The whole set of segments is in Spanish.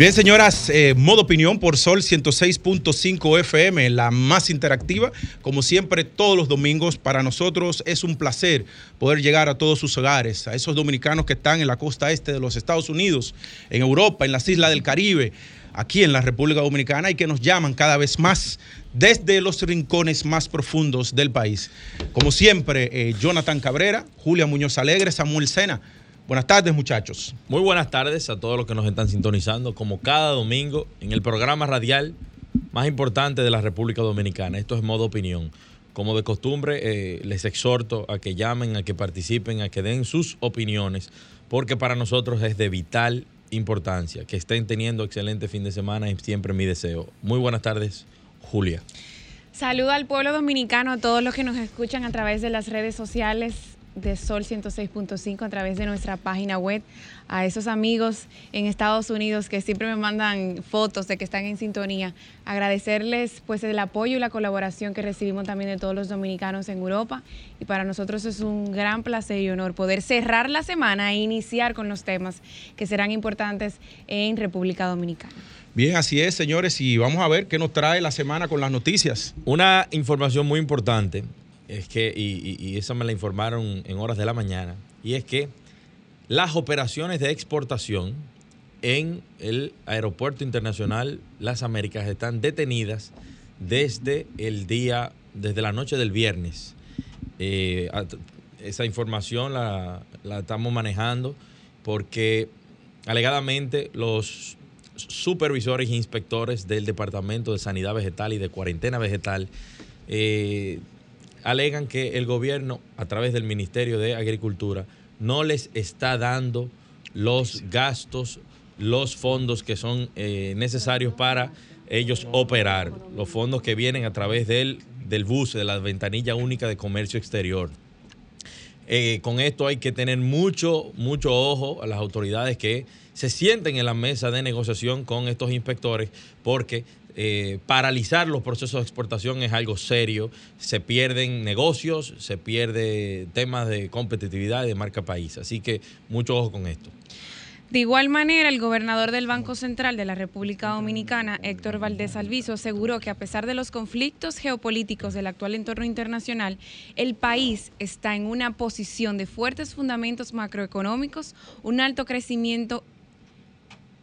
Bien, señoras, eh, modo opinión por Sol 106.5 FM, la más interactiva. Como siempre, todos los domingos, para nosotros es un placer poder llegar a todos sus hogares, a esos dominicanos que están en la costa este de los Estados Unidos, en Europa, en las islas del Caribe, aquí en la República Dominicana y que nos llaman cada vez más desde los rincones más profundos del país. Como siempre, eh, Jonathan Cabrera, Julia Muñoz Alegre, Samuel Sena. Buenas tardes, muchachos. Muy buenas tardes a todos los que nos están sintonizando, como cada domingo, en el programa radial más importante de la República Dominicana. Esto es modo opinión. Como de costumbre, eh, les exhorto a que llamen, a que participen, a que den sus opiniones, porque para nosotros es de vital importancia. Que estén teniendo excelente fin de semana y siempre mi deseo. Muy buenas tardes, Julia. Saludo al pueblo dominicano, a todos los que nos escuchan a través de las redes sociales de Sol 106.5 a través de nuestra página web, a esos amigos en Estados Unidos que siempre me mandan fotos de que están en sintonía, agradecerles pues el apoyo y la colaboración que recibimos también de todos los dominicanos en Europa y para nosotros es un gran placer y honor poder cerrar la semana e iniciar con los temas que serán importantes en República Dominicana. Bien, así es, señores, y vamos a ver qué nos trae la semana con las noticias. Una información muy importante es que, y, y, esa me la informaron en horas de la mañana, y es que las operaciones de exportación en el Aeropuerto Internacional Las Américas están detenidas desde el día, desde la noche del viernes. Eh, esa información la, la estamos manejando porque alegadamente los supervisores e inspectores del Departamento de Sanidad Vegetal y de Cuarentena Vegetal eh, alegan que el gobierno, a través del Ministerio de Agricultura, no les está dando los gastos, los fondos que son eh, necesarios para ellos operar, los fondos que vienen a través del, del bus, de la ventanilla única de comercio exterior. Eh, con esto hay que tener mucho, mucho ojo a las autoridades que se sienten en la mesa de negociación con estos inspectores, porque eh, paralizar los procesos de exportación es algo serio. Se pierden negocios, se pierde temas de competitividad y de marca país. Así que mucho ojo con esto. De igual manera, el gobernador del Banco Central de la República Dominicana, Héctor Valdés Alviso, aseguró que a pesar de los conflictos geopolíticos del actual entorno internacional, el país está en una posición de fuertes fundamentos macroeconómicos, un alto crecimiento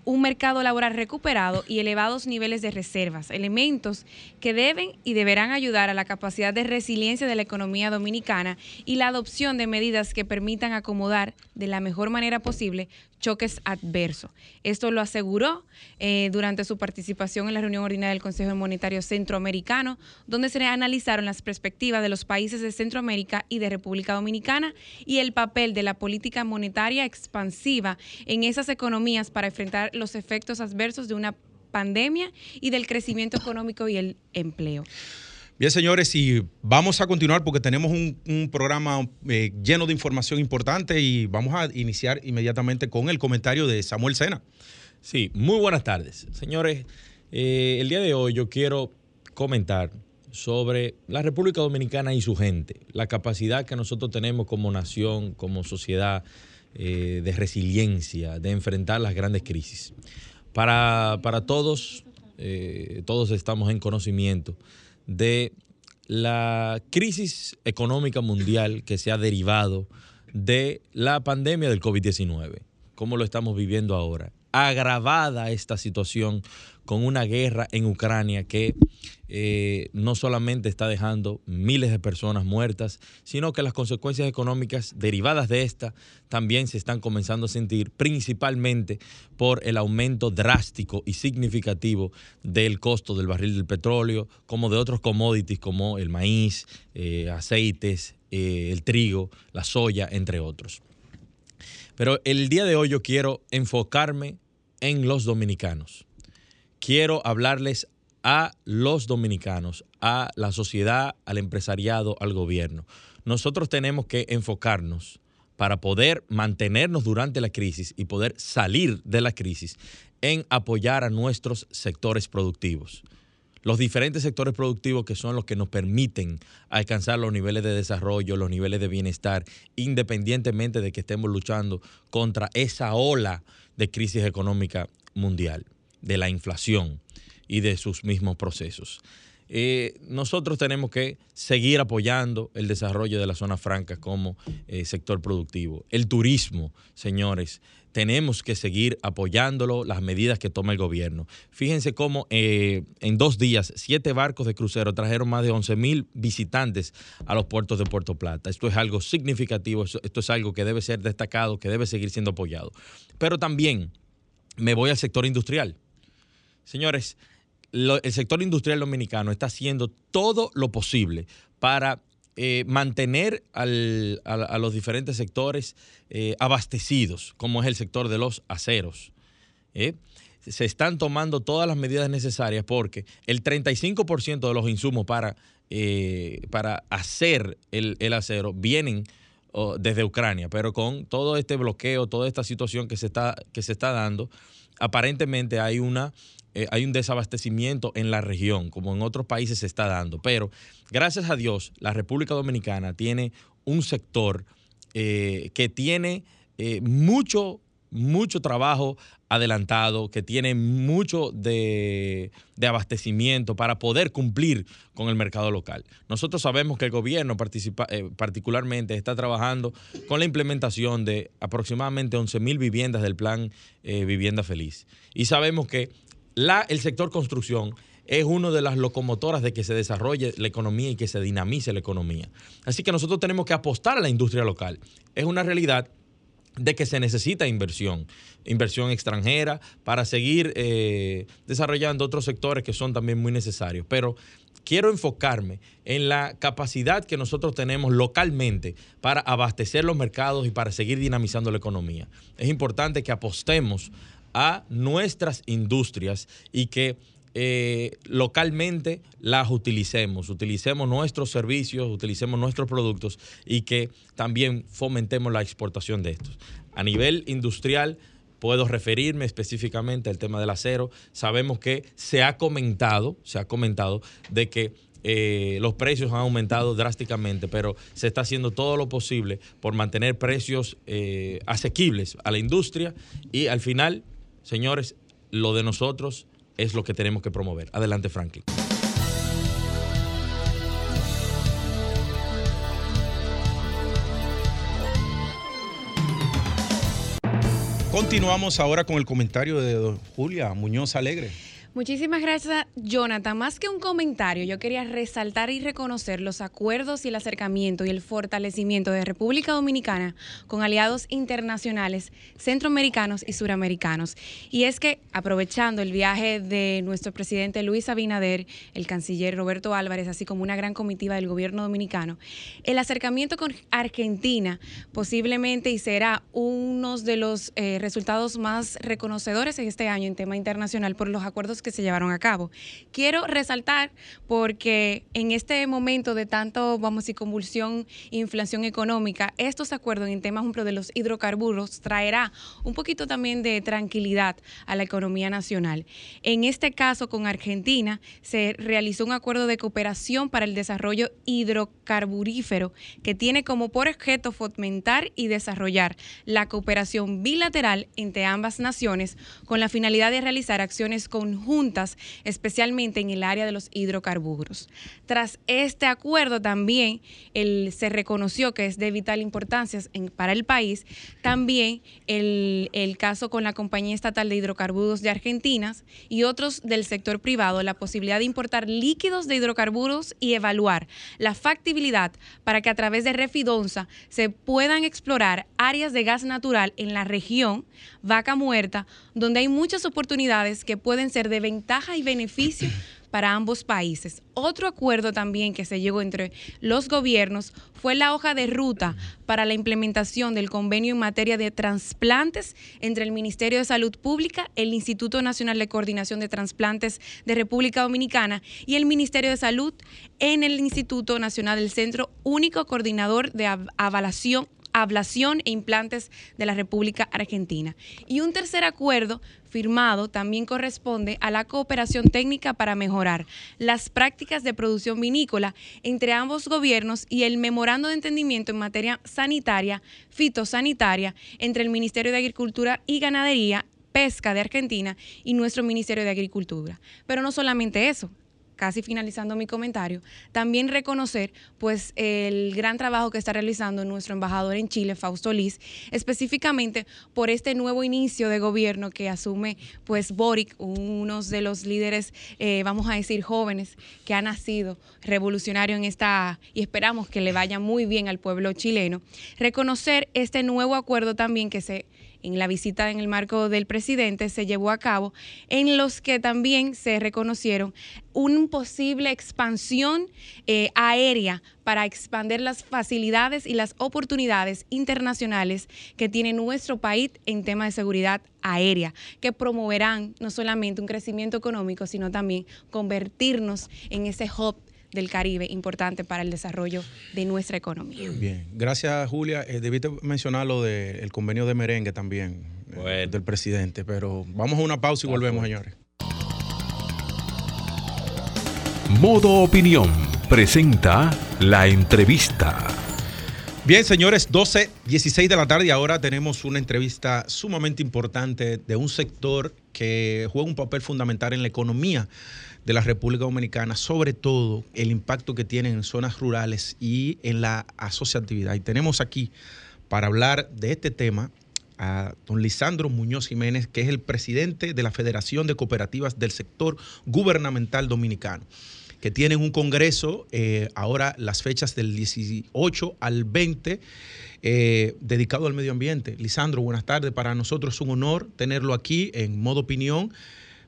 un mercado laboral recuperado y elevados niveles de reservas, elementos que deben y deberán ayudar a la capacidad de resiliencia de la economía dominicana y la adopción de medidas que permitan acomodar de la mejor manera posible choques adversos. Esto lo aseguró eh, durante su participación en la reunión ordinaria del Consejo Monetario Centroamericano, donde se analizaron las perspectivas de los países de Centroamérica y de República Dominicana y el papel de la política monetaria expansiva en esas economías para enfrentar los efectos adversos de una pandemia y del crecimiento económico y el empleo. Bien, señores, y vamos a continuar porque tenemos un, programa eh, lleno de información importante y vamos a iniciar inmediatamente con el comentario de Samuel Sena. Sí, muy buenas tardes. Señores, eh, el día de hoy yo quiero comentar sobre la República Dominicana y su gente, la capacidad que nosotros tenemos como nación, como sociedad, eh, de resiliencia, de enfrentar las grandes crisis. Para, para todos, todos estamos en conocimiento de la crisis económica mundial que se ha derivado de la pandemia del COVID-19, como lo estamos viviendo ahora. Agravada esta situación con una guerra en Ucrania que eh, no solamente está dejando miles de personas muertas, sino que las consecuencias económicas derivadas de esta también se están comenzando a sentir, principalmente por el aumento drástico y significativo del costo del barril del petróleo, como de otros commodities como el maíz, eh, aceites, eh, el trigo, la soya, entre otros. Pero el día de hoy yo quiero enfocarme en los dominicanos. Quiero hablarles a los dominicanos, a la sociedad, al empresariado, al gobierno. Nosotros tenemos que enfocarnos para poder mantenernos durante la crisis y poder salir de la crisis en apoyar a nuestros sectores productivos. Los diferentes sectores productivos que son los que nos permiten alcanzar los niveles de desarrollo, los niveles de bienestar, independientemente de que estemos luchando contra esa ola de crisis económica mundial, de la inflación y de sus mismos procesos. Eh, nosotros tenemos que seguir apoyando el desarrollo de las zonas francas como eh, sector productivo. El turismo, señores, tenemos que seguir apoyándolo, las medidas que toma el gobierno. Fíjense cómo eh, en dos días, siete barcos de crucero trajeron más de 11 mil visitantes a los puertos de Puerto Plata. Esto es algo significativo, esto es algo que debe ser destacado, que debe seguir siendo apoyado. Pero también me voy al sector industrial. Señores, el sector industrial dominicano está haciendo todo lo posible para eh, mantener a, los diferentes sectores eh, abastecidos, como es el sector de los aceros. ¿eh? Se están tomando todas las medidas necesarias porque el 35% de los insumos para, para hacer el, acero vienen desde Ucrania, pero con todo este bloqueo, toda esta situación que se está, que se está dando, aparentemente hay una eh, hay un desabastecimiento en la región, como en otros países se está dando. Pero gracias a Dios, la República Dominicana tiene un sector eh, que tiene eh, mucho, mucho trabajo adelantado, que tiene mucho de, abastecimiento para poder cumplir con el mercado local. Nosotros sabemos que el gobierno particularmente está trabajando con la implementación de aproximadamente 11 mil viviendas del plan Vivienda Feliz. Y sabemos que el sector construcción es una de las locomotoras de que se desarrolle la economía y que se dinamice la economía. Así que nosotros tenemos que apostar a la industria local. Es una realidad de que se necesita inversión, inversión extranjera para seguir eh, desarrollando otros sectores que son también muy necesarios. Pero quiero enfocarme en la capacidad que nosotros tenemos localmente para abastecer los mercados y para seguir dinamizando la economía. Es importante que apostemos a nuestras industrias y que eh, localmente las utilicemos, utilicemos nuestros servicios, utilicemos nuestros productos y que también fomentemos la exportación de estos. A nivel industrial, puedo referirme específicamente al tema del acero. Sabemos que se ha comentado, se ha comentado de que eh, los precios han aumentado drásticamente, pero se está haciendo todo lo posible por mantener precios eh, asequibles a la industria y al final Señores, lo de nosotros es lo que tenemos que promover. Adelante, Franklin. Continuamos ahora con el comentario de Julia Muñoz Alegre. Muchísimas gracias, Jonathan. Más que un comentario, yo quería resaltar y reconocer los acuerdos y el acercamiento y el fortalecimiento de República Dominicana con aliados internacionales, centroamericanos y suramericanos. Y es que, aprovechando el viaje de nuestro presidente Luis Abinader, el canciller Roberto Álvarez, así como una gran comitiva del gobierno dominicano, el acercamiento con Argentina posiblemente y será uno de los eh, resultados más reconocedores en este año en tema internacional por los acuerdos que que se llevaron a cabo. Quiero resaltar porque en este momento de tanto, vamos a convulsión, inflación económica, estos acuerdos en temas, de los hidrocarburos traerá un poquito también de tranquilidad a la economía nacional. En este caso, con Argentina, se realizó un acuerdo de cooperación para el desarrollo hidrocarburífero que tiene como por objeto fomentar y desarrollar la cooperación bilateral entre ambas naciones con la finalidad de realizar acciones conjuntas especialmente en el área de los hidrocarburos. Tras este acuerdo también se reconoció que es de vital importancia para el país, también el, el caso con la Compañía Estatal de Hidrocarburos de Argentina y otros del sector privado, la posibilidad de importar líquidos de hidrocarburos y evaluar la factibilidad para que a través de Refidonza se puedan explorar áreas de gas natural en la región Vaca Muerta, donde hay muchas oportunidades que pueden ser de ventaja y beneficio para ambos países. Otro acuerdo también que se llegó entre los gobiernos fue la hoja de ruta para la implementación del convenio en materia de trasplantes entre el Ministerio de Salud Pública, el Instituto Nacional de Coordinación de Trasplantes de República Dominicana y el Ministerio de Salud en el Instituto Nacional del Centro Único Coordinador de Avalación ablación e implantes de la República Argentina. Y un tercer acuerdo firmado también corresponde a la cooperación técnica para mejorar las prácticas de producción vinícola entre ambos gobiernos y el memorando de entendimiento en materia sanitaria, fitosanitaria, entre el Ministerio de Agricultura y Ganadería Pesca de Argentina y nuestro Ministerio de Agricultura. Pero no solamente eso, casi finalizando mi comentario, también reconocer pues el gran trabajo que está realizando nuestro embajador en Chile, Fausto Liz, específicamente por este nuevo inicio de gobierno que asume pues Boric, uno de los líderes, eh, vamos a decir, jóvenes que ha nacido revolucionario en esta, y esperamos que le vaya muy bien al pueblo chileno, reconocer este nuevo acuerdo también que se en la visita en el marco del presidente se llevó a cabo, en los que también se reconocieron una posible expansión eh, aérea para expandir las facilidades y las oportunidades internacionales que tiene nuestro país en tema de seguridad aérea, que promoverán no solamente un crecimiento económico, sino también convertirnos en ese hub del Caribe importante para el desarrollo de nuestra economía. Bien, gracias Julia. Eh, debiste mencionar lo del convenio de merengue también eh, del presidente, pero vamos a una pausa y volvemos, señores. Modo Opinión presenta la entrevista. Bien, señores, 12, 16 de la tarde y ahora tenemos una entrevista sumamente importante de un sector que juega un papel fundamental en la economía de la República Dominicana, sobre todo el impacto que tienen en zonas rurales y en la asociatividad. Y tenemos aquí para hablar de este tema a don Lisandro Muñoz Jiménez, que es el presidente de la Federación de Cooperativas del Sector Gubernamental Dominicano, que tienen un congreso eh, ahora las fechas del 18 al 20. Eh, dedicado al medio ambiente. Lisandro, buenas tardes. Para nosotros es un honor tenerlo aquí en modo opinión.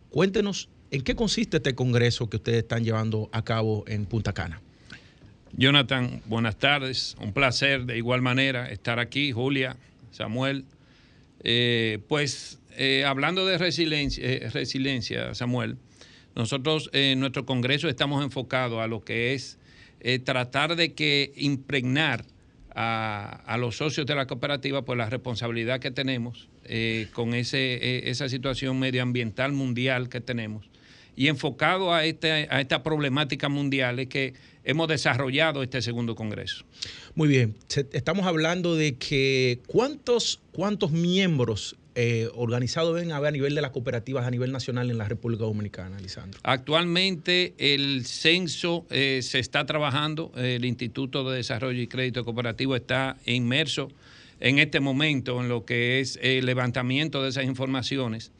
Cuéntenos ¿En qué consiste este congreso que ustedes están llevando a cabo en Punta Cana? Jonathan, buenas tardes. Un placer de igual manera estar aquí, Julia, Samuel. Eh, pues eh, hablando de resiliencia, eh, resiliencia, Samuel, nosotros en nuestro congreso estamos enfocados a lo que es tratar de que impregnar a, a, los socios de la cooperativa por la responsabilidad que tenemos con ese, esa situación medioambiental mundial que tenemos y enfocado a, este, a esta problemática mundial es que hemos desarrollado este segundo congreso. Muy bien, estamos hablando de que cuántos, cuántos miembros eh, organizados ven a ver a nivel de las cooperativas a nivel nacional en la República Dominicana, Lisandro? Actualmente el censo eh, se está trabajando, el Instituto de Desarrollo y Crédito Cooperativo está inmerso en este momento en lo que es el levantamiento de esas informaciones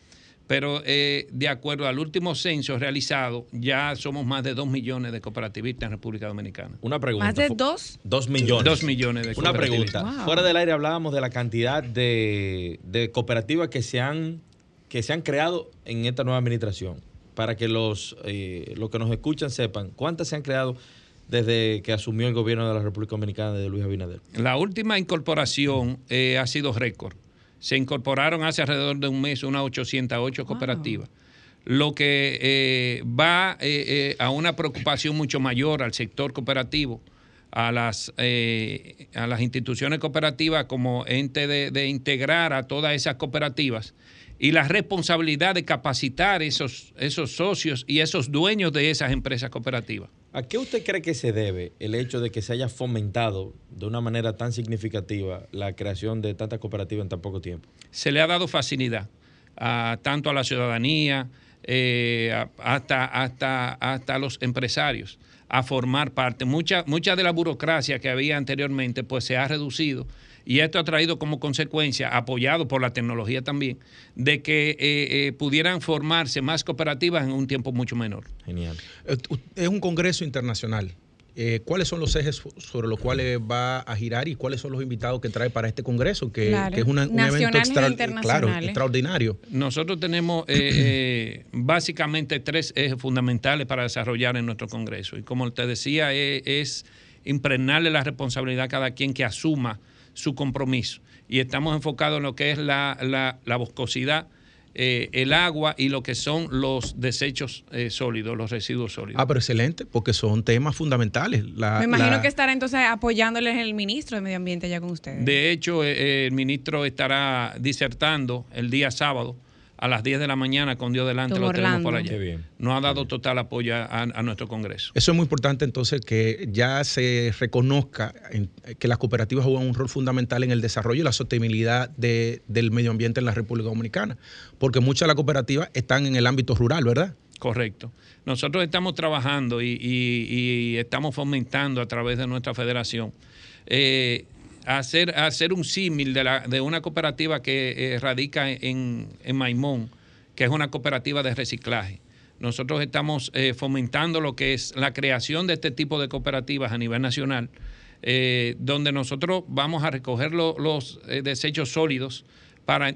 pero eh, de acuerdo al último censo realizado, ya somos más de dos millones de cooperativistas en República Dominicana. Una pregunta. ¿Más de dos? Dos millones. Dos millones de Una pregunta. Fuera del aire hablábamos de la cantidad de, cooperativas que se, han, que se han creado en esta nueva administración. Para que los, eh, los que nos escuchan sepan, ¿cuántas se han creado desde que asumió el gobierno de la República Dominicana de Luis Abinader? La última incorporación eh, ha sido récord se incorporaron hace alrededor de un mes unas 808 cooperativas, lo que eh, va eh, eh, a una preocupación mucho mayor al sector cooperativo, a las, a las instituciones cooperativas como ente de, integrar a todas esas cooperativas y la responsabilidad de capacitar esos, esos socios y esos dueños de esas empresas cooperativas. ¿A qué usted cree que se debe el hecho de que se haya fomentado de una manera tan significativa la creación de tantas cooperativas en tan poco tiempo? Se le ha dado facilidad tanto a la ciudadanía, eh, hasta, hasta, hasta a los empresarios a formar parte. Mucha, mucha de la burocracia que había anteriormente pues se ha reducido y esto ha traído como consecuencia, apoyado por la tecnología también, de que eh, eh, pudieran formarse más cooperativas en un tiempo mucho menor. Genial. Es un congreso internacional. eh, ¿cuáles son los ejes sobre los cuales va a girar y cuáles son los invitados que trae para este Congreso, que, Claro. que es una- un evento e extra- claro, extraordinario? Nosotros tenemos eh, eh, básicamente tres ejes fundamentales para desarrollar en nuestro Congreso. Y como te decía, eh, es impregnarle la responsabilidad a cada quien que asuma su compromiso. Y estamos enfocados en lo que es la, la, la boscosidad, eh, el agua y lo que son los desechos eh, sólidos, los residuos sólidos. Ah, pero excelente, porque son temas fundamentales. La- Me imagino la- que estará entonces apoyándoles el ministro de Medio Ambiente ya con ustedes. De hecho, eh, eh, el ministro estará disertando el día sábado a las 10 de la mañana con Dios delante, Don lo tenemos por allá. Qué bien. Nos ha dado total apoyo a, a nuestro Congreso. Eso es muy importante entonces que ya se reconozca en- que las cooperativas juegan un rol fundamental en el desarrollo y la sostenibilidad de- del medio ambiente en la República Dominicana, porque muchas de las cooperativas están en el ámbito rural, ¿verdad? Correcto. Nosotros estamos trabajando y, y- y estamos fomentando a través de nuestra federación eh, hacer, hacer un símil de, la- de una cooperativa que eh, radica en, en Maimón, que es una cooperativa de reciclaje. Nosotros estamos eh, fomentando lo que es la creación de este tipo de cooperativas a nivel nacional, eh, donde nosotros vamos a recoger lo- los desechos sólidos para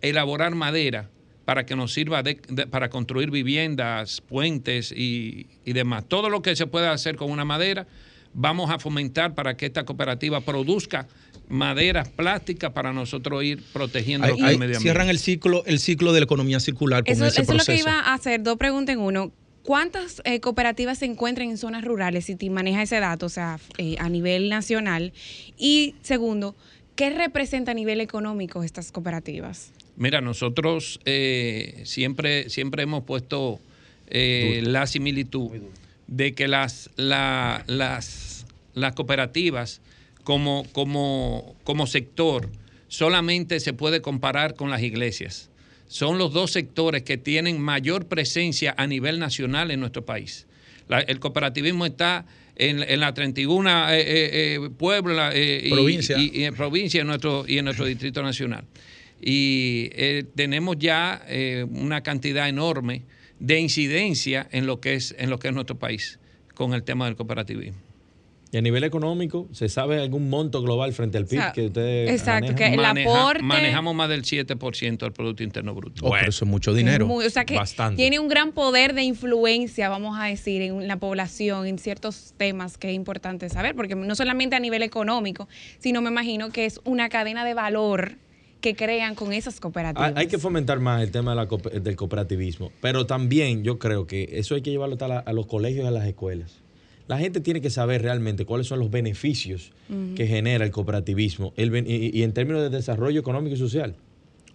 elaborar madera para que nos sirva de- para construir viviendas, puentes y, y demás. Todo lo que se pueda hacer con una madera, vamos a fomentar para que esta cooperativa produzca maderas plásticas para nosotros ir protegiendo Ahí- el medio ambiente. cierran el ciclo, el ciclo de la economía circular con Eso, ese eso es lo que iba a hacer, dos preguntas en uno. ¿Cuántas eh, cooperativas se encuentran en zonas rurales, si te maneja ese dato, o sea, eh, a nivel nacional? Y segundo, ¿qué representa a nivel económico estas cooperativas? Mira, nosotros eh, siempre, siempre hemos puesto eh, la similitud de que las, la- las, las cooperativas como, como, como sector solamente se puede comparar con las iglesias. Son los dos sectores que tienen mayor presencia a nivel nacional en nuestro país. La- el cooperativismo está en, en la 31 eh, eh, eh, pueblos eh, y- Provincia. y, y en provincia en nuestro, y en nuestro distrito nacional. Y eh, tenemos ya una cantidad enorme de incidencia en lo que es en lo que es nuestro país con el tema del cooperativismo. Y a nivel económico, ¿se sabe algún monto global frente al PIB O sea, que ustedes exacto, manejan? que- El aporte- manejamos más del 7% del Producto Interno Bruto. Oh, pero eso es mucho dinero. Muy- o sea que bastante. tiene un gran poder de influencia, vamos a decir, en la población, en ciertos temas que es importante saber, porque no solamente a nivel económico, sino me imagino que es una cadena de valor que crean con esas cooperativas. Hay, que fomentar más el tema de la coop- del cooperativismo, pero también yo creo que eso hay que llevarlo la- a los colegios y a las escuelas. La gente tiene que saber realmente cuáles son los beneficios que genera el cooperativismo el y, y en términos de desarrollo económico y social.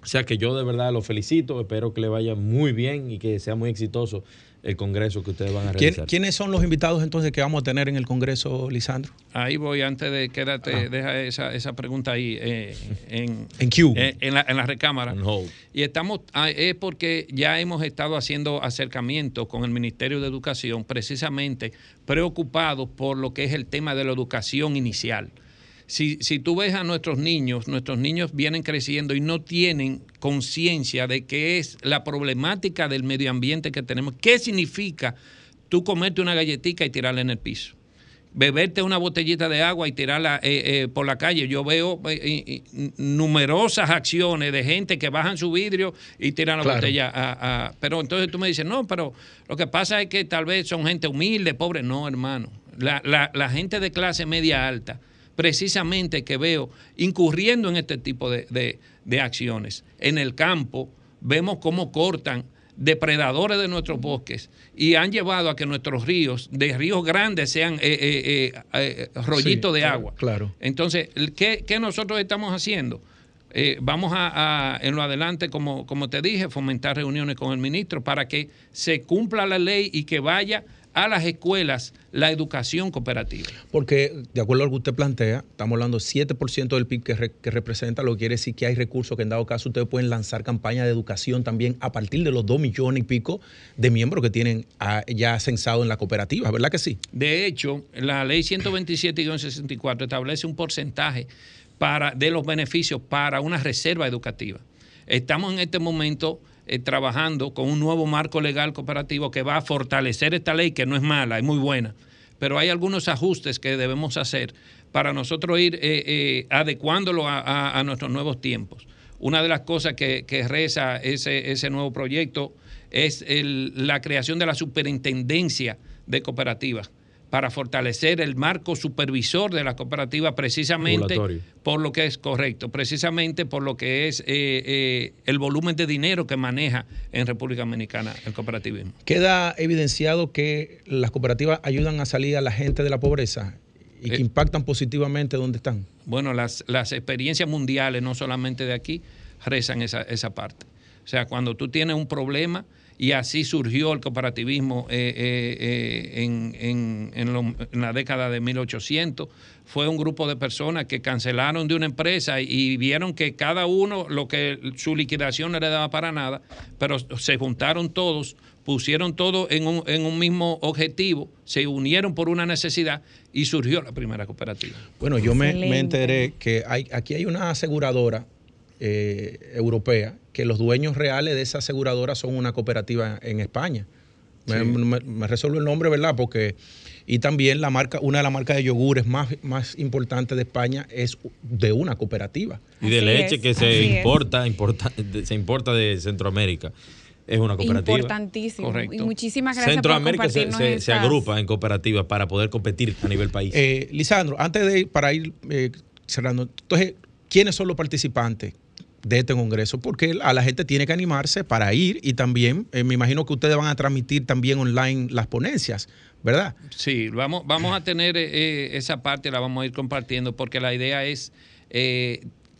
O sea que yo de verdad los felicito, espero que le vaya muy bien y que sea muy exitoso el congreso que ustedes van a ¿Quién- realizar. ¿Quiénes son los invitados entonces que vamos a tener en el Congreso, Lisandro? Ahí voy, antes de quédate, deja esa, esa pregunta ahí eh, en, En Q. eh, en, la, en la recámara. Y estamos, ah, es porque ya hemos estado haciendo acercamientos con el Ministerio de Educación, precisamente preocupados por lo que es el tema de la educación inicial. Si, si tú ves a nuestros niños, nuestros niños vienen creciendo y no tienen conciencia de qué es la problemática del medio ambiente que tenemos. ¿Qué significa tú comerte una galletita y tirarla en el piso? beberte una botellita de agua y tirarla eh, eh, por la calle. Yo veo eh, numerosas acciones de gente que bajan su vidrio y tiran la Claro. botella. a- a- pero entonces tú me dices, no, pero lo que pasa es que tal vez son gente humilde, pobre. No, hermano. La, la- la gente de clase media alta, precisamente que veo incurriendo en este tipo de, de- de acciones. En el campo vemos cómo cortan depredadores de nuestros bosques y han llevado a que nuestros ríos, de ríos grandes, sean eh, eh, eh, rollitos Sí, de agua. claro. Entonces, ¿qué, qué nosotros estamos haciendo? Vamos a, a, en lo adelante, como, como te dije, fomentar reuniones con el ministro para que se cumpla la ley y que vaya a las escuelas la educación cooperativa. Porque, de acuerdo a lo que usted plantea, estamos hablando de 7% del PIB que, re- que representa, lo que quiere decir que hay recursos que en dado caso ustedes pueden lanzar campañas de educación también a partir de los 2 millones y pico de miembros que tienen ah, ya censado en la cooperativa, ¿verdad que sí? De hecho, la ley 127-64 establece un porcentaje para, de los beneficios para una reserva educativa. Estamos en este momento eh, trabajando con un nuevo marco legal cooperativo que va a fortalecer esta ley, que no es mala, es muy buena, pero hay algunos ajustes que debemos hacer para nosotros ir eh, eh, adecuándolo a, nuestros nuevos tiempos. Una de las cosas que, reza ese, ese, nuevo proyecto es la creación de la superintendencia de cooperativas para fortalecer el marco supervisor de la cooperativa precisamente por lo que es correcto, precisamente por lo que es eh, eh, el volumen de dinero que maneja en República Dominicana el cooperativismo. Queda evidenciado que las cooperativas ayudan a salir a la gente de la pobreza y que eh, impactan positivamente donde están. Bueno, las, las experiencias mundiales, no solamente de aquí, rezan esa, esa parte. O sea, cuando tú tienes un problema, y así surgió el cooperativismo eh, eh, eh, en, en, la década de 1800. Fue un grupo de personas que cancelaron de una empresa y vieron que cada uno, lo que su liquidación no le daba para nada, pero se juntaron todos, pusieron todo en un, en un mismo objetivo, se unieron por una necesidad y surgió la primera cooperativa. Bueno, yo me, me, enteré que hay, aquí hay una aseguradora europea que los dueños reales de esa aseguradora son una cooperativa en España. Me, resuelvo el nombre, ¿verdad? Porque y también la marca, una de las marcas de yogures más, más importantes de España es de una cooperativa. Y de leche que se importa, importa, se importa de Centroamérica. Es una cooperativa. Importantísimo. Correcto. Y muchísimas gracias Centroamérica por se, se, agrupa en cooperativas para poder competir a nivel país. Eh, Lisandro, antes de para ir eh, cerrando, entonces, ¿quiénes son los participantes? De este Congreso, porque a la gente tiene que animarse para ir y también eh, me imagino que ustedes van a transmitir también online las ponencias, ¿verdad? Sí, vamos, vamos a tener eh, eh, esa parte, la vamos a ir compartiendo, porque la idea es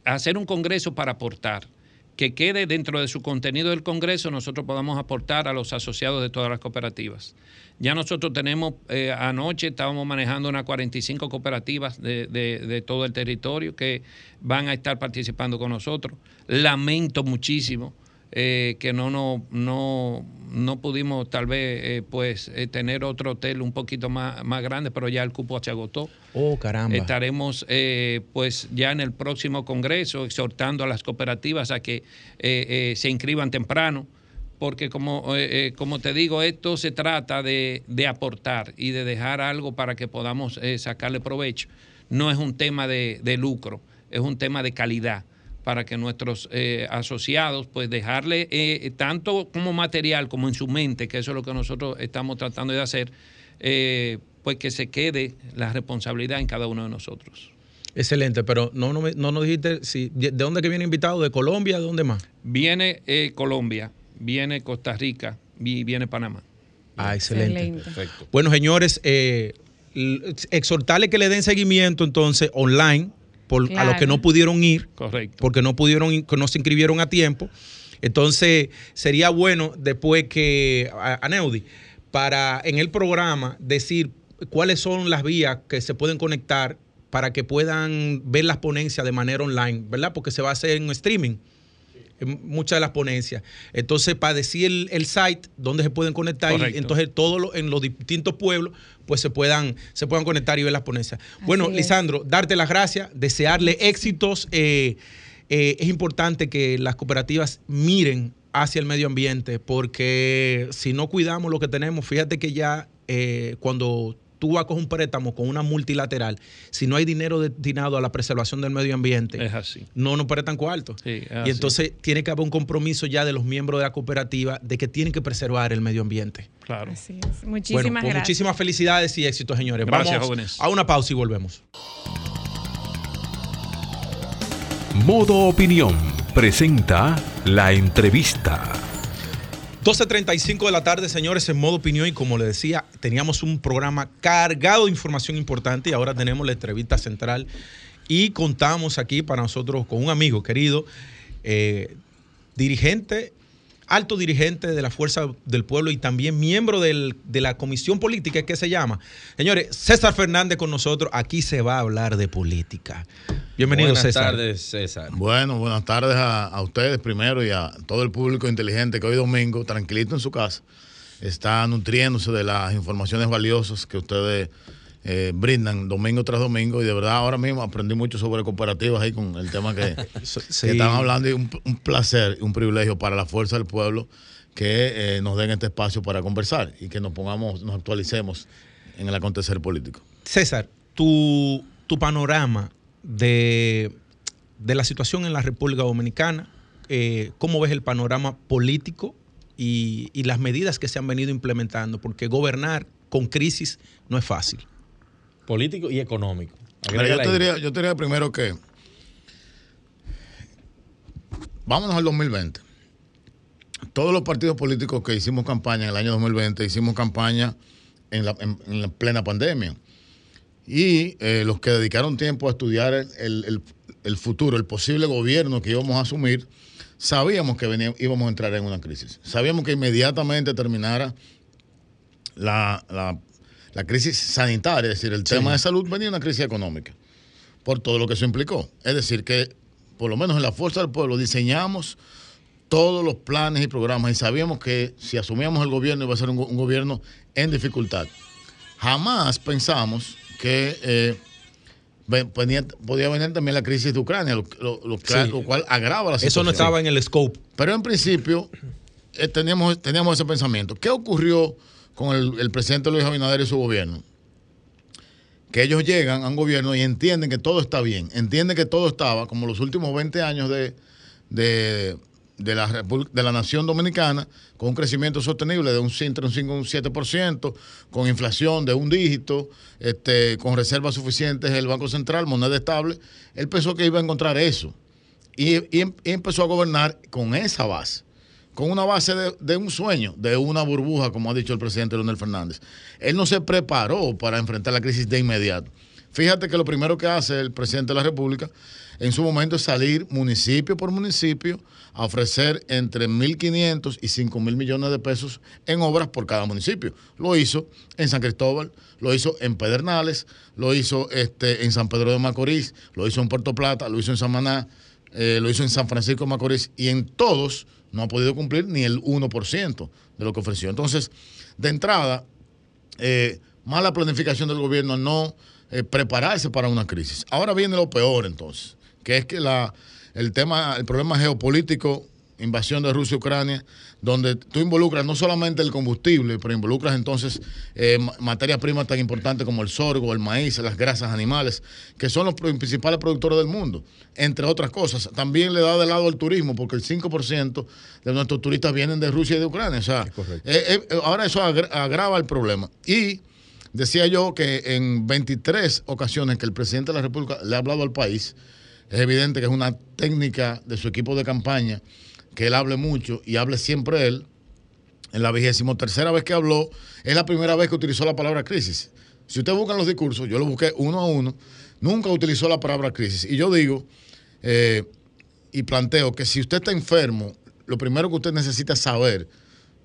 hacer un Congreso para aportar que quede dentro de su contenido del Congreso, nosotros podamos aportar a los asociados de todas las cooperativas. Ya nosotros tenemos, eh, anoche estábamos manejando unas 45 cooperativas de, de, todo el territorio que van a estar participando con nosotros. Lamento muchísimo eh, que no, no, no, no pudimos tal vez eh, pues tener otro hotel un poquito más, más grande, pero ya el cupo se agotó. Oh, caramba. Estaremos pues ya en el próximo congreso exhortando a las cooperativas a que se inscriban temprano porque como, eh, eh, como te digo, esto se trata de, aportar y de dejar algo para que podamos eh, sacarle provecho. No es un tema de, lucro, es un tema de calidad para que nuestros asociados, pues dejarle tanto como material como en su mente, que eso es lo que nosotros estamos tratando de hacer, pues que se quede la responsabilidad en cada uno de nosotros. Excelente, pero no, no, no nos dijiste si, de dónde que viene invitado, de Colombia, ¿de dónde más? Viene Colombia, viene Costa Rica y viene Panamá. Ah, excelente. Bueno, señores, eh, exhortarle que le den seguimiento entonces online por, a los que no pudieron ir. Correcto. Porque no pudieron, no se inscribieron a tiempo. Entonces, sería bueno después que, a, Neudi, para en el programa decir cuáles son las vías que se pueden conectar para que puedan ver las ponencias de manera online, ¿verdad? Porque se va a hacer en streaming muchas de las ponencias. Entonces, para decir el, site donde se pueden conectar, y entonces todos en los distintos pueblos, pues se puedan, se puedan conectar y ver las ponencias. bueno, Lisandro, darte las gracias, desearle éxitos. Eh, eh, es importante que las cooperativas miren hacia el medio ambiente, porque si no cuidamos lo que tenemos, fíjate que ya eh, cuando tú vas con un préstamo con una multilateral, si no hay dinero destinado a la preservación del medio ambiente, es así. no nos prestan cuarto. y entonces tiene que haber un compromiso ya de los miembros de la cooperativa de que tienen que preservar el medio ambiente. Claro. Así es. Muchísimas pues gracias. Muchísimas felicidades y éxitos, señores. Gracias, jóvenes. A una pausa y volvemos. Modo Opinión presenta la entrevista. 12.35 de la tarde, señores, en modo opinión y como les decía, teníamos un programa cargado de información importante y ahora tenemos la entrevista central y contamos aquí para nosotros con un amigo querido, eh, dirigente alto dirigente de la Fuerza del Pueblo y también miembro de la comisión política que se llama. Señores, César Fernández con nosotros. Aquí se va a hablar de política. Bienvenido, César. Buenas tardes, César. Bueno, buenas tardes a, ustedes primero y a todo el público inteligente que hoy domingo, tranquilito en su casa, está nutriéndose de las informaciones valiosas que ustedes eh, brindan domingo tras domingo y de verdad ahora mismo aprendí mucho sobre cooperativas ahí con el tema que, están hablando y un, un, placer y un privilegio para la fuerza del pueblo que eh, nos den este espacio para conversar y que nos pongamos, nos actualicemos en el acontecer político. César, tu, tu panorama de, de la situación en la República Dominicana, eh, ¿cómo ves el panorama político y, y las medidas que se han venido implementando? Porque gobernar con crisis no es fácil. Político y económico. Mira, yo, te diría, yo te diría primero que vámonos al 2020. Todos los partidos políticos que hicimos campaña en el año 2020 hicimos campaña en la, en- en la plena pandemia. Y eh, los que dedicaron tiempo a estudiar el, el- el- el futuro, el posible gobierno que íbamos a asumir, sabíamos que venía- íbamos a entrar en una crisis. Sabíamos que inmediatamente terminara la, la- la crisis sanitaria, es decir, el tema de salud venía una crisis económica, por todo lo que eso implicó. Es decir, que por lo menos en la Fuerza del Pueblo diseñamos todos los planes y programas y sabíamos que si asumíamos el gobierno iba a ser un, go- un gobierno en dificultad. Jamás pensamos que eh, ve- venía- podía venir también la crisis de Ucrania, lo, lo- lo que- Sí. lo cual agrava la situación. Eso no estaba en el scope. Pero en principio eh, teníamos, teníamos ese pensamiento. ¿Qué ocurrió con el, el presidente Luis Abinader y su gobierno? Que ellos llegan a un gobierno y entienden que todo está bien, entienden que todo estaba, como los últimos 20 años de, de, la, de la nación dominicana, con un crecimiento sostenible de un 5, entre un 5 y un 7%, con inflación de un dígito, este, con reservas suficientes el Banco Central, moneda estable. Él pensó que iba a encontrar eso y, y em- y empezó a gobernar con esa base, con una base de, un sueño, de una burbuja, como ha dicho el presidente Leonel Fernández. Él no se preparó para enfrentar la crisis de inmediato. Fíjate que lo primero que hace el presidente de la República en su momento es salir municipio por municipio a ofrecer entre 1.500 y 5.000 millones de pesos en obras por cada municipio. Lo hizo en San Cristóbal, lo hizo en Pedernales, lo hizo este, en San Pedro de Macorís, lo hizo en Puerto Plata, lo hizo en Samaná, eh, lo hizo en San Francisco de Macorís y en todos no ha podido cumplir ni el 1% de lo que ofreció. Entonces, de entrada, eh, mala planificación del gobierno, no eh, prepararse para una crisis. Ahora viene lo peor entonces, que es que la, el tema, el problema geopolítico, invasión de Rusia y Ucrania, donde tú involucras no solamente el combustible, pero involucras entonces eh, ma- materias primas tan importantes como el sorgo, el maíz, las grasas animales, que son los principales productores del mundo, entre otras cosas. También le da de lado al turismo, porque el 5% de nuestros turistas vienen de Rusia y de Ucrania. O sea, eh, eh, ahora eso agra- agrava el problema. Y decía yo que en 23 ocasiones que el presidente de la República le ha hablado al país, es evidente que es una técnica de su equipo de campaña que él hable mucho y hable siempre él. En la vigésimo tercera vez que habló, es la primera vez que utilizó la palabra crisis. Si ustedes buscan los discursos, yo lo busqué uno a uno, nunca utilizó la palabra crisis. Y yo digo, eh, y planteo que si usted está enfermo, lo primero que usted necesita saber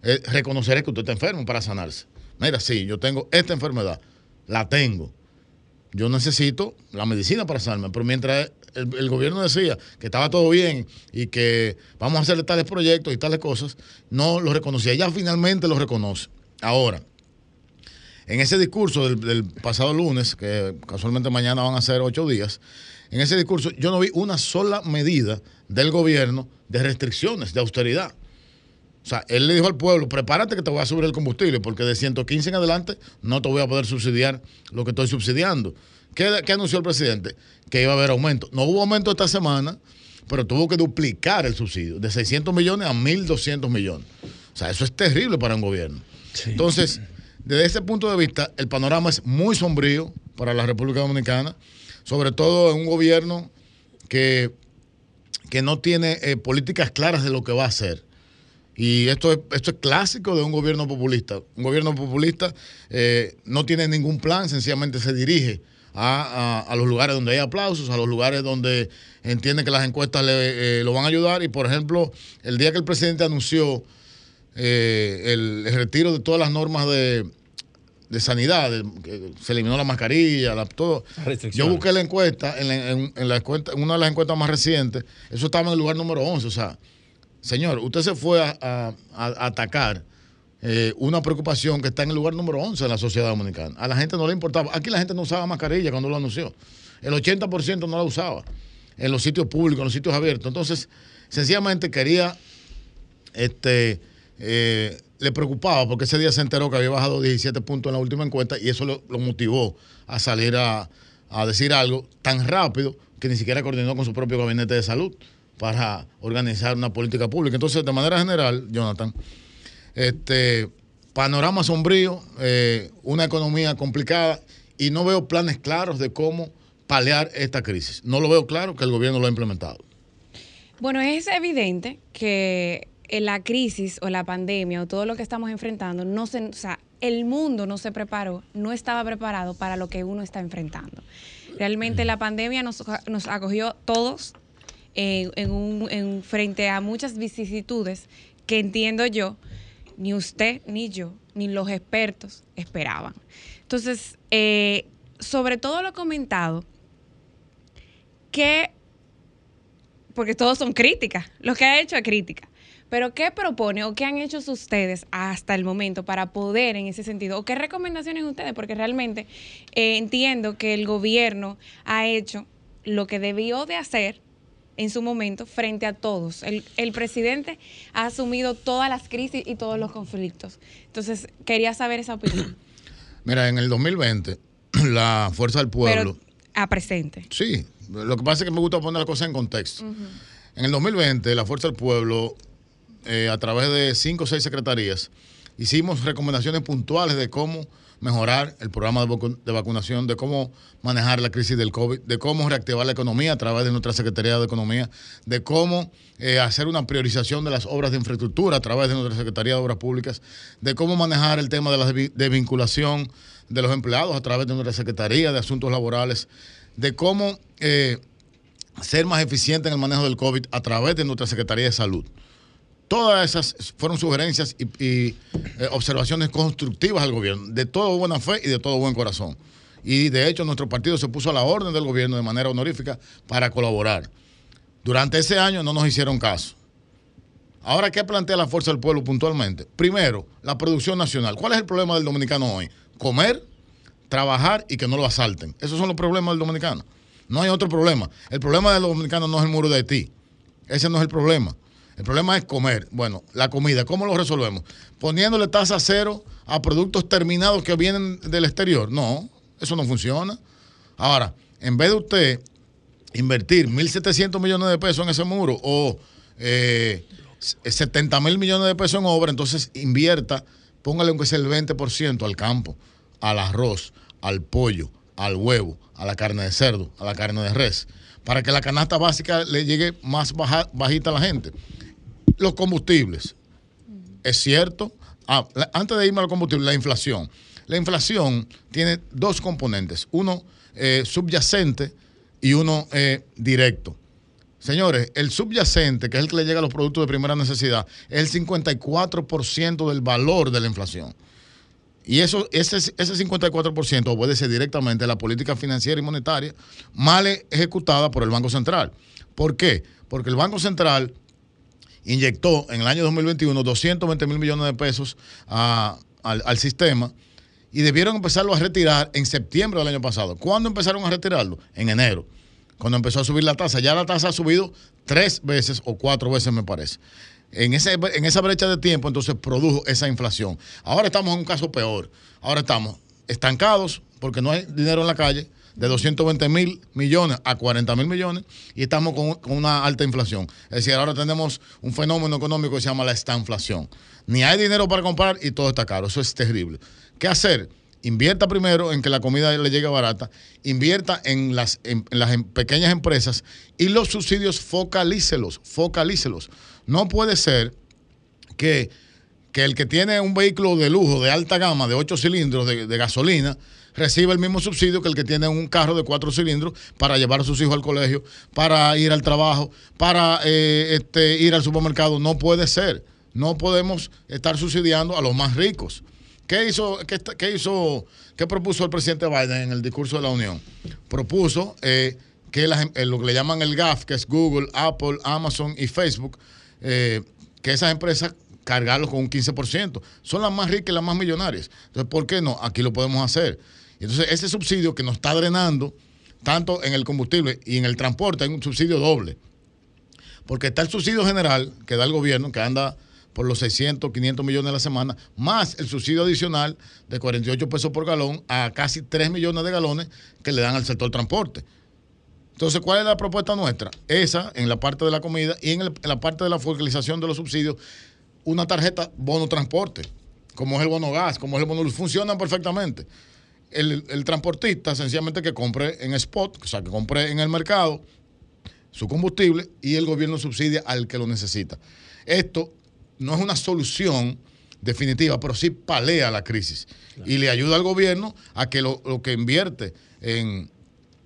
es reconocer que usted está enfermo para sanarse. Mira, sí, yo tengo esta enfermedad, la tengo. Yo necesito la medicina para sanarme, pero mientras el, gobierno decía que estaba todo bien y que vamos a hacerle tales proyectos y tales cosas, no lo reconocía. Ya finalmente lo reconoce. Ahora, en ese discurso del, del pasado lunes, que casualmente mañana van a ser ocho días, en ese discurso yo no vi una sola medida del gobierno de restricciones, de austeridad. O sea, él le dijo al pueblo, prepárate que te voy a subir el combustible, porque de 115 en adelante no te voy a poder subsidiar lo que estoy subsidiando. ¿Qué, qué anunció el presidente? Que iba a haber aumento. No hubo aumento esta semana, pero tuvo que duplicar el subsidio, de 600 millones a 1.200 millones. O sea, eso es terrible para un gobierno. Entonces, desde ese punto de vista, el panorama es muy sombrío para la República Dominicana, sobre todo en un gobierno que, que no tiene eh, políticas claras de lo que va a hacer. Y esto es, esto es clásico de un gobierno populista. Un gobierno populista eh, no tiene ningún plan, sencillamente se dirige a, a- a los lugares donde hay aplausos, a los lugares donde entiende que las encuestas le, eh, lo van a ayudar. Y por ejemplo, el día que el presidente anunció eh, el, el retiro de todas las normas de, de sanidad, de- que se eliminó la mascarilla, la, todo. Yo busqué la encuesta, en, la- en- en la encuesta- en una de las encuestas más recientes, eso estaba en el lugar número 11. O sea, señor, usted se fue a- a atacar eh, una preocupación que está en el lugar número 11 de la sociedad dominicana. A la gente no le importaba. Aquí la gente no usaba mascarilla cuando lo anunció. El 80% no la usaba en los sitios públicos, en los sitios abiertos. Entonces, sencillamente quería este, eh, le preocupaba porque ese día se enteró que había bajado 17 puntos en la última encuesta y eso lo, lo motivó a salir a, a decir algo tan rápido que ni siquiera coordinó con su propio gabinete de salud para organizar una política pública. Entonces, de manera general, Jonathan, este panorama sombrío, eh, una economía complicada y no veo planes claros de cómo paliar esta crisis. No lo veo claro que el gobierno lo ha implementado. Bueno, es evidente que la crisis o la pandemia o todo lo que estamos enfrentando, no se, o sea, el mundo no se preparó, no estaba preparado para lo que uno está enfrentando. Realmente la pandemia nos, acogió todos en, frente a muchas vicisitudes que entiendo yo, ni usted, ni yo, ni los expertos esperaban. Entonces, eh, sobre todo lo comentado, que, porque todos son críticas, lo que ha hecho es crítica, pero ¿qué propone o qué han hecho ustedes hasta el momento para poder en ese sentido? ¿O qué recomendaciones ustedes? Porque realmente eh, entiendo que el gobierno ha hecho lo que debió de hacer en su momento frente a todos. El, el, presidente ha asumido todas las crisis y todos los conflictos. Entonces, quería saber esa opinión. Mira, en el 2020, la Fuerza del Pueblo... Pero a presente. Sí, lo que pasa es que me gusta poner la cosa en contexto. Uh -huh. En el 2020, la Fuerza del Pueblo, eh, a través de cinco o seis secretarías, hicimos recomendaciones puntuales de cómo mejorar el programa de, vacu de, vacunación, de cómo manejar la crisis del COVID, de cómo reactivar la economía a través de nuestra Secretaría de Economía, de cómo eh, hacer una priorización de las obras de infraestructura a través de nuestra Secretaría de Obras Públicas, de cómo manejar el tema de la desvinculación de los empleados a través de nuestra Secretaría de Asuntos Laborales, de cómo eh, ser más eficiente en el manejo del COVID a través de nuestra Secretaría de Salud. Todas esas fueron sugerencias y, eh, observaciones constructivas al gobierno, de todo buena fe y de todo buen corazón. Y de hecho nuestro partido se puso a la orden del gobierno de manera honorífica para colaborar. Durante ese año no nos hicieron caso. Ahora, ¿qué plantea la Fuerza del Pueblo puntualmente? Primero, la producción nacional. ¿Cuál es el problema del dominicano hoy? Comer, trabajar y que no lo asalten. Esos son los problemas del dominicano. No hay otro problema. El problema del dominicano no es el muro de Haití. Ese no es el problema. El problema es comer. Bueno, la comida, ¿cómo lo resolvemos? Poniéndole tasa cero a productos terminados que vienen del exterior. No, eso no funciona. Ahora, en vez de usted invertir 1.700 millones de pesos en ese muro o eh, 70 mil millones de pesos en obra, entonces invierta, póngale aunque sea el 20% al campo, al arroz, al pollo, al huevo, a la carne de cerdo, a la carne de res, para que la canasta básica le llegue más baja, bajita a la gente los combustibles. Es cierto. Ah, antes de irme a los combustibles, la inflación. La inflación tiene dos componentes, uno eh, subyacente y uno eh, directo. Señores, el subyacente, que es el que le llega a los productos de primera necesidad, es el 54% del valor de la inflación. Y eso, ese, ese 54% obedece directamente a la política financiera y monetaria mal ejecutada por el Banco Central. ¿Por qué? Porque el Banco Central inyectó en el año 2021 220 mil millones de pesos a, al, al, sistema y debieron empezarlo a retirar en septiembre del año pasado. ¿Cuándo empezaron a retirarlo? En enero, cuando empezó a subir la tasa. Ya la tasa ha subido tres veces o cuatro veces, me parece. En, ese, en esa brecha de tiempo, entonces produjo esa inflación. Ahora estamos en un caso peor. Ahora estamos estancados porque no hay dinero en la calle de 220 mil millones a 40 mil millones y estamos con, una alta inflación. Es decir, ahora tenemos un fenómeno económico que se llama la estanflación. Ni hay dinero para comprar y todo está caro. Eso es terrible. ¿Qué hacer? Invierta primero en que la comida le llegue barata, invierta en las, en, en las pequeñas empresas y los subsidios focalícelos, focalícelos. No puede ser que, que el que tiene un vehículo de lujo de alta gama de 8 cilindros de, gasolina recibe el mismo subsidio que el que tiene un carro de cuatro cilindros para llevar a sus hijos al colegio, para ir al trabajo, para eh, este, ir al supermercado. No puede ser. No podemos estar subsidiando a los más ricos. ¿Qué hizo, qué, qué hizo, qué propuso el presidente Biden en el discurso de la Unión? Propuso eh, que las, eh, lo que le llaman el GAF, que es Google, Apple, Amazon y Facebook, eh, que esas empresas cargarlos con un 15%. Son las más ricas y las más millonarias. Entonces, ¿por qué no? Aquí lo podemos hacer. Entonces, ese subsidio que nos está drenando, tanto en el combustible y en el transporte, hay un subsidio doble. Porque está el subsidio general que da el gobierno, que anda por los 600, 500 millones a la semana, más el subsidio adicional de 48 pesos por galón a casi 3 millones de galones que le dan al sector transporte. Entonces, ¿cuál es la propuesta nuestra? Esa en la parte de la comida y en, la parte de la focalización de los subsidios, una tarjeta bono transporte, como es el bono gas, como es el bono luz, funcionan perfectamente. El, el, transportista sencillamente que compre en spot, o sea, que compre en el mercado su combustible y el gobierno subsidia al que lo necesita. Esto no es una solución definitiva, pero sí palea la crisis y le ayuda al gobierno a que lo, lo que invierte en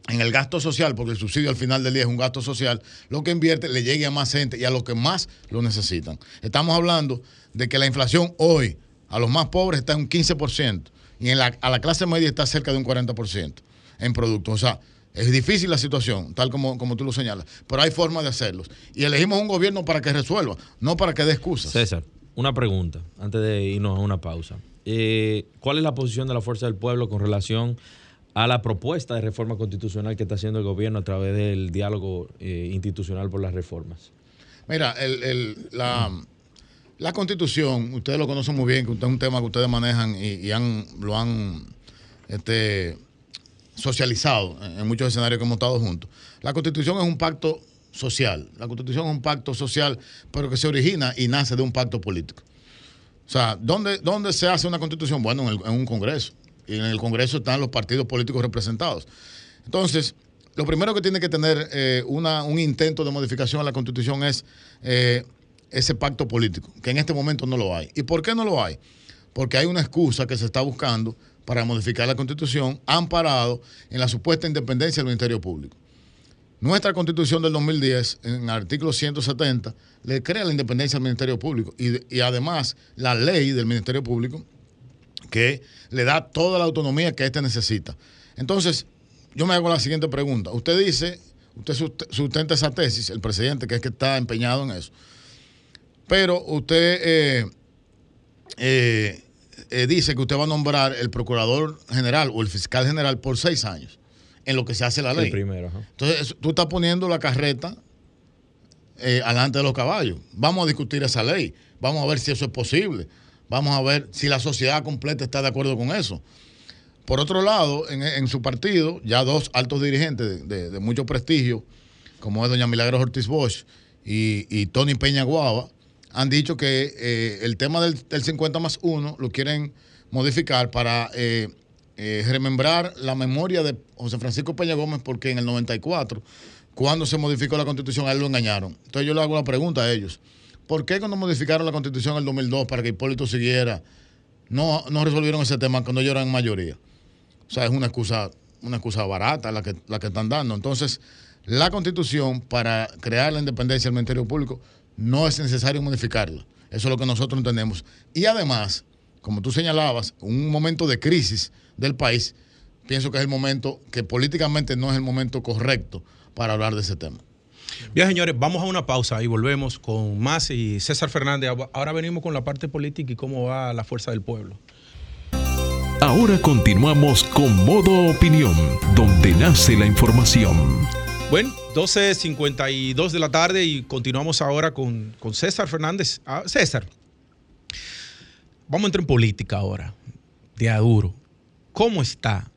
en el gasto social, porque el subsidio al final del día es un gasto social, lo que invierte le llegue a más gente y a los que más lo necesitan. Estamos hablando de que la inflación hoy a los más pobres está en un 15% y en la, a la clase media está cerca de un 40% en productos. O sea, es difícil la situación, tal como, como tú lo señalas, pero hay formas de hacerlos. Y elegimos un gobierno para que resuelva, no para que dé excusas. César, una pregunta antes de irnos a una pausa. Eh, ¿Cuál es la posición de la Fuerza del Pueblo con relación la propuesta de reforma constitucional que está haciendo el gobierno a través del diálogo eh, institucional por las reformas? Mira, el, la, la, constitución, ustedes lo conocen muy bien, que es un tema que ustedes manejan y, han, lo han este, socializado en muchos escenarios que hemos estado juntos. La constitución es un pacto social, la constitución es un pacto social, pero que se origina y nace de un pacto político. O sea, ¿dónde, dónde se hace una constitución? Bueno, en un congreso y en el Congreso están los partidos políticos representados. Entonces, lo primero que tiene que tener eh, un intento de modificación a la Constitución es eh, ese pacto político, que en este momento no lo hay. ¿Y por qué no lo hay? Porque hay una excusa que se está buscando para modificar la Constitución, amparado en la supuesta independencia del Ministerio Público. Nuestra Constitución del 2010, en el artículo 170, le crea la independencia al Ministerio Público y además la ley del Ministerio Público que le da toda la autonomía que éste necesita. Entonces, yo me hago la siguiente pregunta. Usted dice, usted sustenta esa tesis, el presidente, que es que está empeñado en eso. Pero usted eh, eh, eh, dice que usted va a nombrar el procurador general o el fiscal general por seis años, en lo que se hace la ley. primero, Entonces, tú estás poniendo la carreta alante de los caballos. Vamos a discutir esa ley. Vamos a ver si eso es posible. Vamos a ver si la sociedad completa está de acuerdo con eso. Por otro lado, en, su partido, ya dos altos dirigentes de, mucho prestigio, como es doña Milagros Ortiz Bosch y, Tony Peña Guava, han dicho que eh, el tema del, 50 más 1 lo quieren modificar para eh, eh, remembrar la memoria de José Francisco Peña Gómez, porque en el 94, cuando se modificó la constitución, a él lo engañaron. Entonces yo le hago la pregunta a ellos. ¿Por qué cuando modificaron la constitución en el 2002 para que Hipólito siguiera, no, no resolvieron ese tema cuando ellos eran mayoría? O sea, es una excusa, una excusa barata la que, la que están dando. Entonces, la constitución para crear la independencia del Ministerio Público no es necesario modificarla. Eso es lo que nosotros entendemos. Y además, como tú señalabas, un momento de crisis del país, pienso que es el momento que políticamente no es el momento correcto para hablar de ese tema. Bien, señores, vamos a una pausa y volvemos con más y César Fernández. Ahora venimos con la parte política y cómo va la fuerza del pueblo. Ahora continuamos con Modo Opinión, donde nace la información. Bueno, 12.52 de la tarde y continuamos ahora con, César Fernández. Ah, César, vamos a entrar en política ahora, de aduro. ¿Cómo está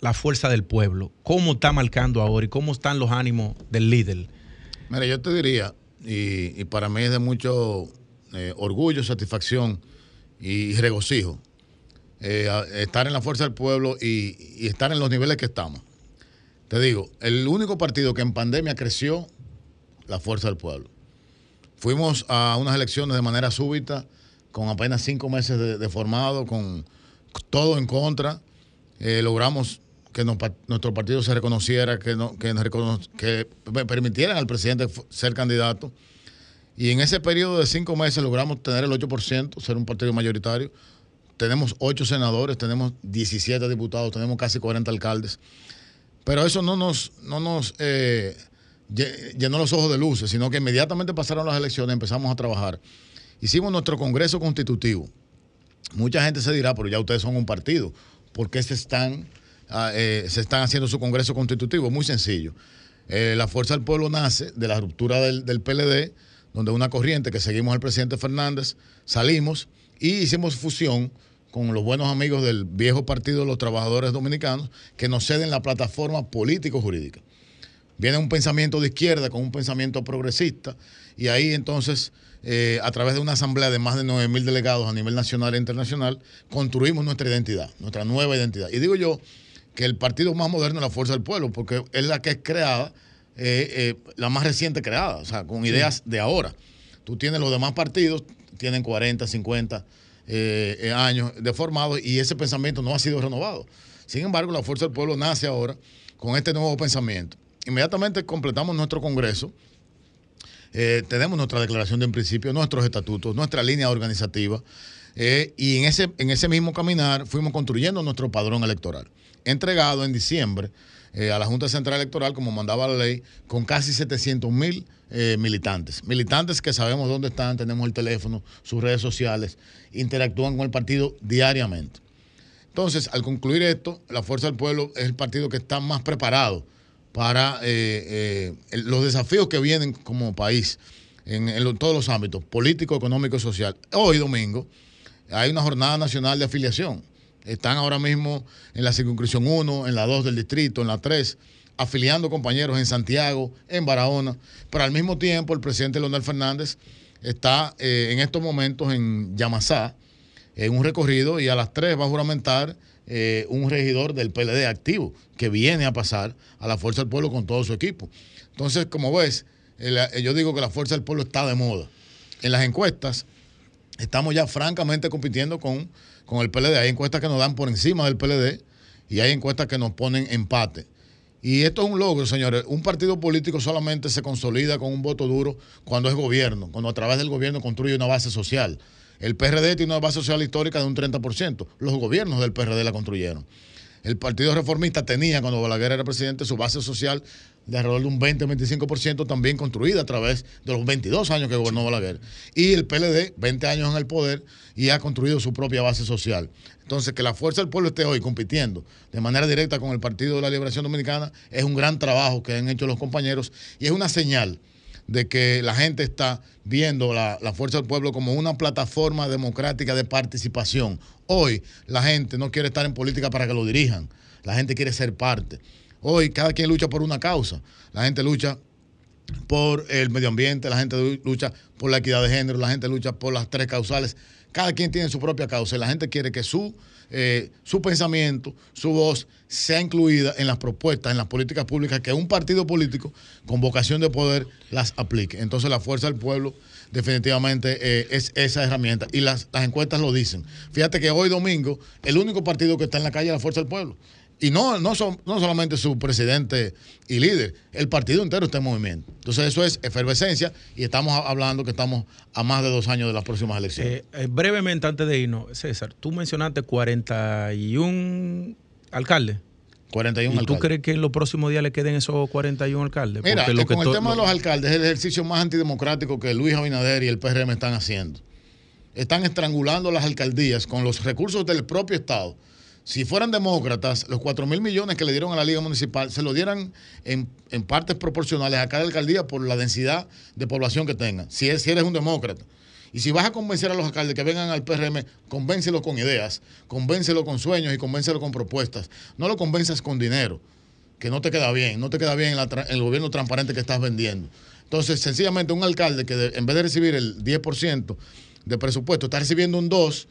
la fuerza del pueblo? ¿Cómo está marcando ahora y cómo están los ánimos del líder? Mira, yo te diría, y, para mí es de mucho eh, orgullo, satisfacción y, regocijo, eh, estar en la fuerza del pueblo y, estar en los niveles que estamos. Te digo, el único partido que en pandemia creció, la fuerza del pueblo. Fuimos a unas elecciones de manera súbita, con apenas cinco meses de, formado, con todo en contra. Eh, logramos que nuestro partido se reconociera, que, no, que, que permitieran al presidente ser candidato. Y en ese periodo de cinco meses logramos tener el 8%, ser un partido mayoritario. Tenemos ocho senadores, tenemos 17 diputados, tenemos casi 40 alcaldes. Pero eso no nos, no nos eh, llenó los ojos de luces, sino que inmediatamente pasaron las elecciones, empezamos a trabajar. Hicimos nuestro Congreso Constitutivo. Mucha gente se dirá, pero ya ustedes son un partido. ¿Por qué se están eh, se están haciendo su Congreso Constitutivo. Muy sencillo. Eh, la Fuerza del Pueblo nace de la ruptura del, PLD, donde una corriente que seguimos al presidente Fernández, salimos y hicimos fusión con los buenos amigos del viejo Partido de los Trabajadores Dominicanos que nos ceden la plataforma político-jurídica. Viene un pensamiento de izquierda con un pensamiento progresista y ahí entonces, eh, a través de una asamblea de más de 9 mil delegados a nivel nacional e internacional, construimos nuestra identidad, nuestra nueva identidad. Y digo yo que el partido más moderno es la Fuerza del Pueblo, porque es la que es creada, eh, eh, la más reciente creada, o sea, con ideas de ahora. Tú tienes los demás partidos, tienen 40, 50 años de formado y ese pensamiento no ha sido renovado. Sin embargo, la Fuerza del Pueblo nace ahora con este nuevo pensamiento inmediatamente completamos nuestro Congreso, eh, tenemos nuestra declaración de principio, nuestros estatutos, nuestra línea organizativa, eh, y en ese, en ese mismo caminar fuimos construyendo nuestro padrón electoral, entregado en diciembre eh, a la Junta Central Electoral, como mandaba la ley, con casi 700 mil militantes. Militantes que sabemos dónde están, tenemos el teléfono, sus redes sociales, interactúan con el partido diariamente. Entonces, al concluir esto, la Fuerza del Pueblo es el partido que está más preparado para eh, eh, los desafíos que vienen como país en, todos los ámbitos, político, económico y social. Hoy, domingo, hay una jornada nacional de afiliación. Están ahora mismo en la circunscripción 1, en la 2 del distrito, en la 3, afiliando compañeros en Santiago, en Barahona, pero al mismo tiempo el presidente Leonel Fernández está eh, en estos momentos en Yamasá, en un recorrido, y a las 3 va a juramentar eh, un regidor del PLD activo que viene a pasar a la Fuerza del Pueblo con todo su equipo. Entonces, como ves, yo digo que la Fuerza del Pueblo está de moda. En las encuestas estamos ya francamente compitiendo con, con el PLD. Hay encuestas que nos dan por encima del PLD y hay encuestas que nos ponen empate. Y esto es un logro, señores. Un partido político solamente se consolida con un voto duro cuando es gobierno, cuando a través del gobierno construye una base social. El PRD tiene una base social histórica de un 30%. Los gobiernos del PRD la construyeron. El Partido Reformista tenía, cuando Balaguer era presidente, su base social de alrededor de un 20-25% también construida a través de los 22 años que gobernó Balaguer. Y el PLD, 20 años en el poder y ha construido su propia base social. Entonces, que la Fuerza del Pueblo esté hoy compitiendo de manera directa con el Partido de la Liberación Dominicana es un gran trabajo que han hecho los compañeros y es una señal de que la gente está viendo la, Fuerza del Pueblo como una plataforma democrática de participación. Hoy la gente no quiere estar en política para que lo dirijan, la gente quiere ser parte. Hoy cada quien lucha por una causa, la gente lucha por el medio ambiente, la gente lucha por la equidad de género, la gente lucha por las tres causales. Cada quien tiene su propia causa y la gente quiere que su eh, su pensamiento, su voz sea incluida en las propuestas, en las políticas públicas que un partido político con vocación de poder las aplique. Entonces la fuerza del pueblo definitivamente eh, es esa herramienta y las, las encuestas lo dicen. Fíjate que hoy domingo el único partido que está en la calle es la fuerza del pueblo. Y no, no, son, no solamente su presidente y líder, el partido entero está en movimiento. Entonces eso es efervescencia y estamos hablando que estamos a más de dos años de las próximas elecciones. Eh, eh, brevemente, antes de irnos, César, tú mencionaste 41 alcaldes. 41 ¿Y tú crees que en los próximos días le queden esos 41 alcaldes? Mira, lo con el tema de los alcaldes es el ejercicio más antidemocrático que Luis Abinader y el PRM están haciendo. Están estrangulando las alcaldías con los recursos del propio Estado si fueran demócratas, los 4 mil millones que le dieron a la Liga Municipal se lo dieran en, partes proporcionales a cada alcaldía por la densidad de población que tengan, si, si eres un demócrata. Y si vas a convencer a los alcaldes que vengan al PRM, convéncelo con ideas, convéncelo con sueños y convéncelo con propuestas. No lo convenzas con dinero, que no te queda bien, no te queda bien el gobierno transparente que estás vendiendo. Entonces, sencillamente un alcalde que en vez de recibir el 10% de presupuesto, está recibiendo un 2%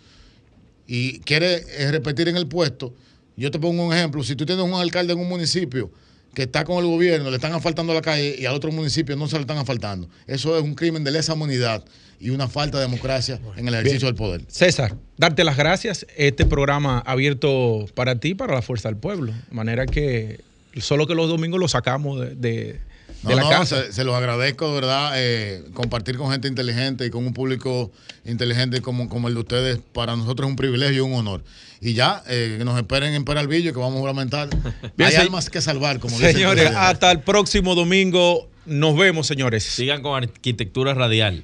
y quiere eh, repetir en el puesto, yo te pongo un ejemplo, si tú tienes un alcalde en un municipio que está con el gobierno, le están asfaltando la calle y al otro municipio no se le están asfaltando, eso es un crimen de lesa humanidad y una falta de democracia en el ejercicio del poder. César, darte las gracias. Este programa abierto para ti, para la Fuerza del Pueblo. De manera que solo que los domingos lo sacamos de no, Se, los agradezco, de verdad, eh, compartir con gente inteligente y con un público inteligente como, como el de ustedes, para nosotros es un privilegio y un honor. Y ya, eh, que nos esperen en Peralvillo, que vamos a lamentar. Hay almas que salvar, como Señores, hasta el próximo domingo. Nos vemos, señores. Sigan con arquitectura radial.